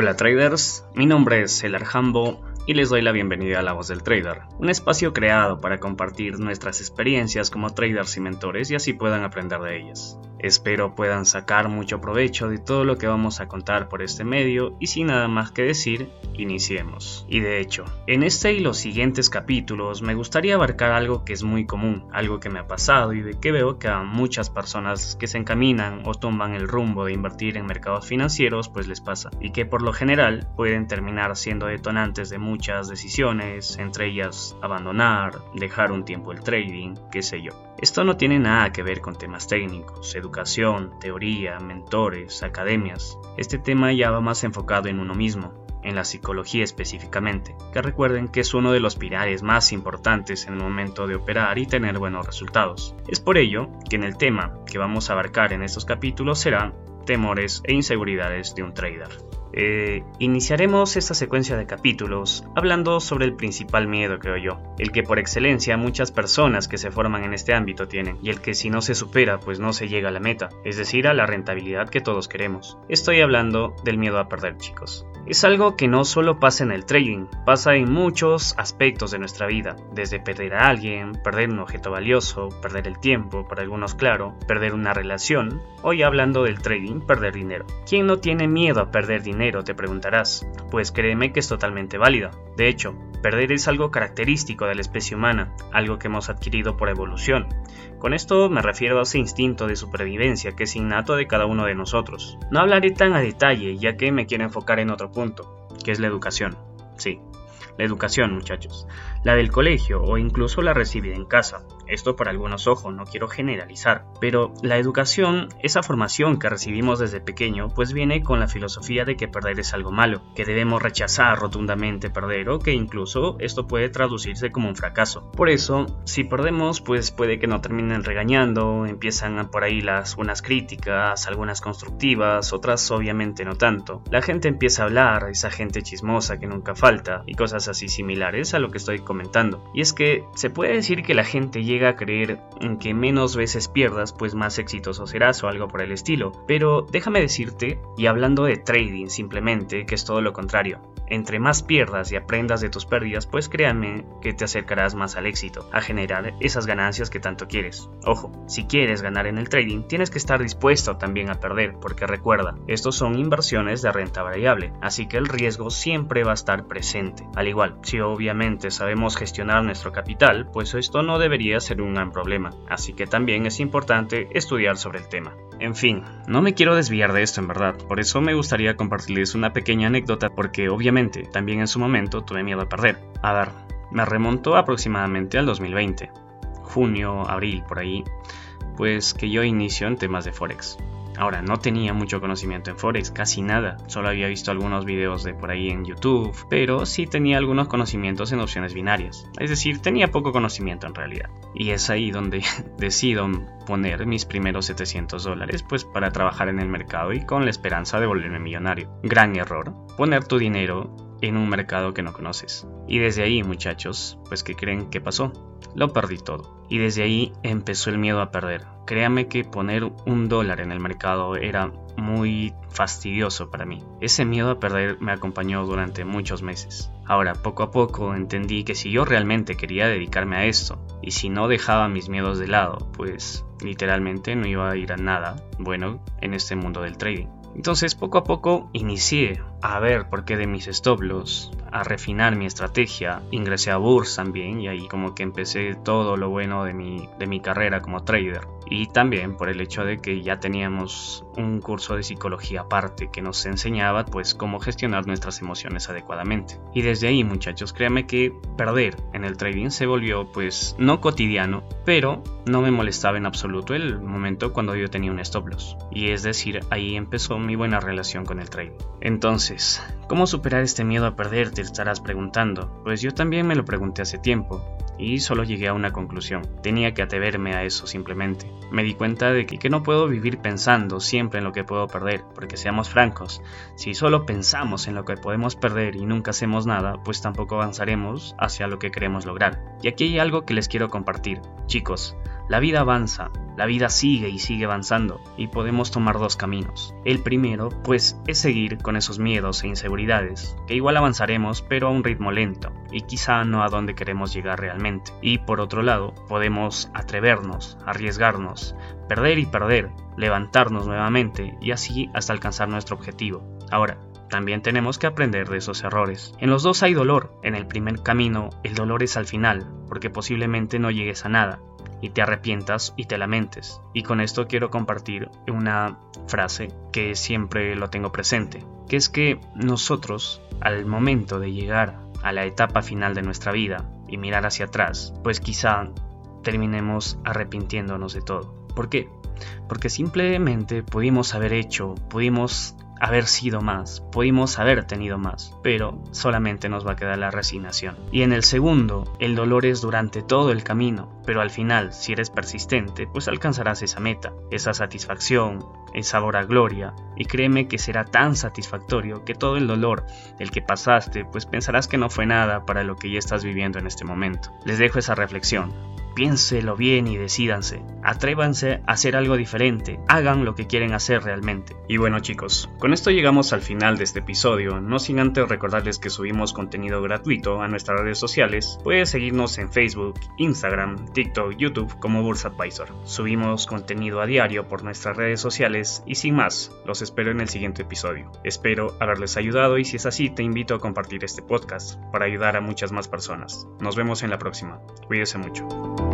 Hola traders, mi nombre es El Arjambo y les doy la bienvenida a La Voz del Trader, un espacio creado para compartir nuestras experiencias como traders y mentores y así puedan aprender de ellas. Espero puedan sacar mucho provecho de todo lo que vamos a contar por este medio y sin nada más que decir, iniciemos. Y de hecho, en este y los siguientes capítulos me gustaría abarcar algo que es muy común, algo que me ha pasado y de que veo que a muchas personas que se encaminan o toman el rumbo de invertir en mercados financieros pues les pasa y que por lo general pueden terminar siendo detonantes de muchas decisiones, entre ellas abandonar, dejar un tiempo el trading, qué sé yo. Esto no tiene nada que ver con temas técnicos, educación, teoría, mentores, academias. Este tema ya va más enfocado en uno mismo, en la psicología específicamente, que recuerden que es uno de los pilares más importantes en el momento de operar y tener buenos resultados. Es por ello que en el tema que vamos a abarcar en estos capítulos será temores e inseguridades de un trader. Eh, iniciaremos esta secuencia de capítulos hablando sobre el principal miedo, creo yo, el que por excelencia muchas personas que se forman en este ámbito tienen, y el que si no se supera pues no se llega a la meta, es decir, a la rentabilidad que todos queremos. Estoy hablando del miedo a perder, chicos. Es algo que no solo pasa en el trading, pasa en muchos aspectos de nuestra vida, desde perder a alguien, perder un objeto valioso, perder el tiempo, para algunos claro, perder una relación, hoy hablando del trading, perder dinero. ¿Quién no tiene miedo a perder dinero? Te preguntarás. Pues créeme que es totalmente válida. De hecho, perder es algo característico de la especie humana, algo que hemos adquirido por evolución. Con esto me refiero a ese instinto de supervivencia que es innato de cada uno de nosotros. No hablaré tan a detalle ya que me quiero enfocar en otro punto, que es la educación. Sí, la educación muchachos, la del colegio o incluso la recibida en casa. Esto por algunos ojos, no quiero generalizar, pero la educación, esa formación que recibimos desde pequeño, pues viene con la filosofía de que perder es algo malo, que debemos rechazar rotundamente perder o que incluso esto puede traducirse como un fracaso. Por eso, si perdemos, pues puede que no terminen regañando, empiezan por ahí las buenas críticas, algunas constructivas, otras obviamente no tanto. La gente empieza a hablar, esa gente chismosa que nunca falta, y cosas así similares a lo que estoy comentando. Y es que se puede decir que la gente llega a creer que menos veces pierdas, pues más exitoso serás o algo por el estilo. Pero déjame decirte, y hablando de trading simplemente, que es todo lo contrario. Entre más pierdas y aprendas de tus pérdidas, pues créanme que te acercarás más al éxito, a generar esas ganancias que tanto quieres. Ojo, si quieres ganar en el trading, tienes que estar dispuesto también a perder, porque recuerda, estos son inversiones de renta variable, así que el riesgo siempre va a estar presente. Al igual, si obviamente sabemos gestionar nuestro capital, pues esto no debería ser un gran problema, así que también es importante estudiar sobre el tema. En fin, no me quiero desviar de esto en verdad, por eso me gustaría compartirles una pequeña anécdota porque obviamente también en su momento tuve miedo a perder. A ver, me remonto aproximadamente al 2020, junio, abril, por ahí, pues que yo inicio en temas de Forex. Ahora, no tenía mucho conocimiento en Forex, casi nada. Solo había visto algunos videos de por ahí en YouTube, pero sí tenía algunos conocimientos en opciones binarias. Es decir, tenía poco conocimiento en realidad. Y es ahí donde decido poner mis primeros 700 dólares, pues para trabajar en el mercado y con la esperanza de volverme millonario. Gran error, poner tu dinero en un mercado que no conoces. Y desde ahí, muchachos, pues ¿qué creen que pasó? Lo perdí todo. Y desde ahí empezó el miedo a perder. Créame que poner un dólar en el mercado era muy fastidioso para mí. Ese miedo a perder me acompañó durante muchos meses. Ahora, poco a poco entendí que si yo realmente quería dedicarme a esto, y si no dejaba mis miedos de lado, pues literalmente no iba a ir a nada bueno en este mundo del trading. Entonces poco a poco inicié a ver por qué de mis stop loss, a refinar mi estrategia, ingresé a Burs también y ahí como que empecé todo lo bueno de mi, de mi carrera como trader. Y también por el hecho de que ya teníamos un curso de psicología aparte que nos enseñaba pues cómo gestionar nuestras emociones adecuadamente. Y desde ahí muchachos, créanme que perder en el trading se volvió pues no cotidiano, pero no me molestaba en absoluto el momento cuando yo tenía un stop loss. Y es decir, ahí empezó mi buena relación con el trading. Entonces, ¿cómo superar este miedo a perder? Te estarás preguntando. Pues yo también me lo pregunté hace tiempo y solo llegué a una conclusión. Tenía que atreverme a eso simplemente. Me di cuenta de que, que, no puedo vivir pensando siempre en lo que puedo perder, porque seamos francos, si solo pensamos en lo que podemos perder y nunca hacemos nada, pues tampoco avanzaremos hacia lo que queremos lograr. Y aquí hay algo que les quiero compartir. Chicos, La vida avanza, la vida sigue y sigue avanzando y podemos tomar dos caminos. El primero, pues, es seguir con esos miedos e inseguridades, que igual avanzaremos pero a un ritmo lento y quizá no a donde queremos llegar realmente. Y por otro lado, podemos atrevernos, arriesgarnos, perder y perder, levantarnos nuevamente y así hasta alcanzar nuestro objetivo. Ahora, también tenemos que aprender de esos errores. En los dos hay dolor. En el primer camino, el dolor es al final, porque posiblemente no llegues a nada, y te arrepientas y te lamentes. Y con esto quiero compartir una frase que siempre lo tengo presente, que es que nosotros, al momento de llegar a la etapa final de nuestra vida y mirar hacia atrás, pues quizá terminemos arrepintiéndonos de todo. ¿Por qué? Porque simplemente pudimos haber hecho, pudimos haber sido más, pudimos haber tenido más, pero solamente nos va a quedar la resignación. Y en el segundo, el dolor es durante todo el camino, pero al final, si eres persistente, pues alcanzarás esa meta, esa satisfacción, esa sabor a gloria, y créeme que será tan satisfactorio que todo el dolor del que pasaste, pues pensarás que no fue nada para lo que ya estás viviendo en este momento. Les dejo esa reflexión piénselo bien y decídanse. Atrévanse a hacer algo diferente. Hagan lo que quieren hacer realmente. Y bueno chicos, con esto llegamos al final de este episodio. No sin antes recordarles que subimos contenido gratuito a nuestras redes sociales. Puedes seguirnos en Facebook, Instagram, TikTok, YouTube como Bursa Advisor. Subimos contenido a diario por nuestras redes sociales y sin más, los espero en el siguiente episodio. Espero haberles ayudado y si es así te invito a compartir este podcast para ayudar a muchas más personas. Nos vemos en la próxima. Cuídense mucho.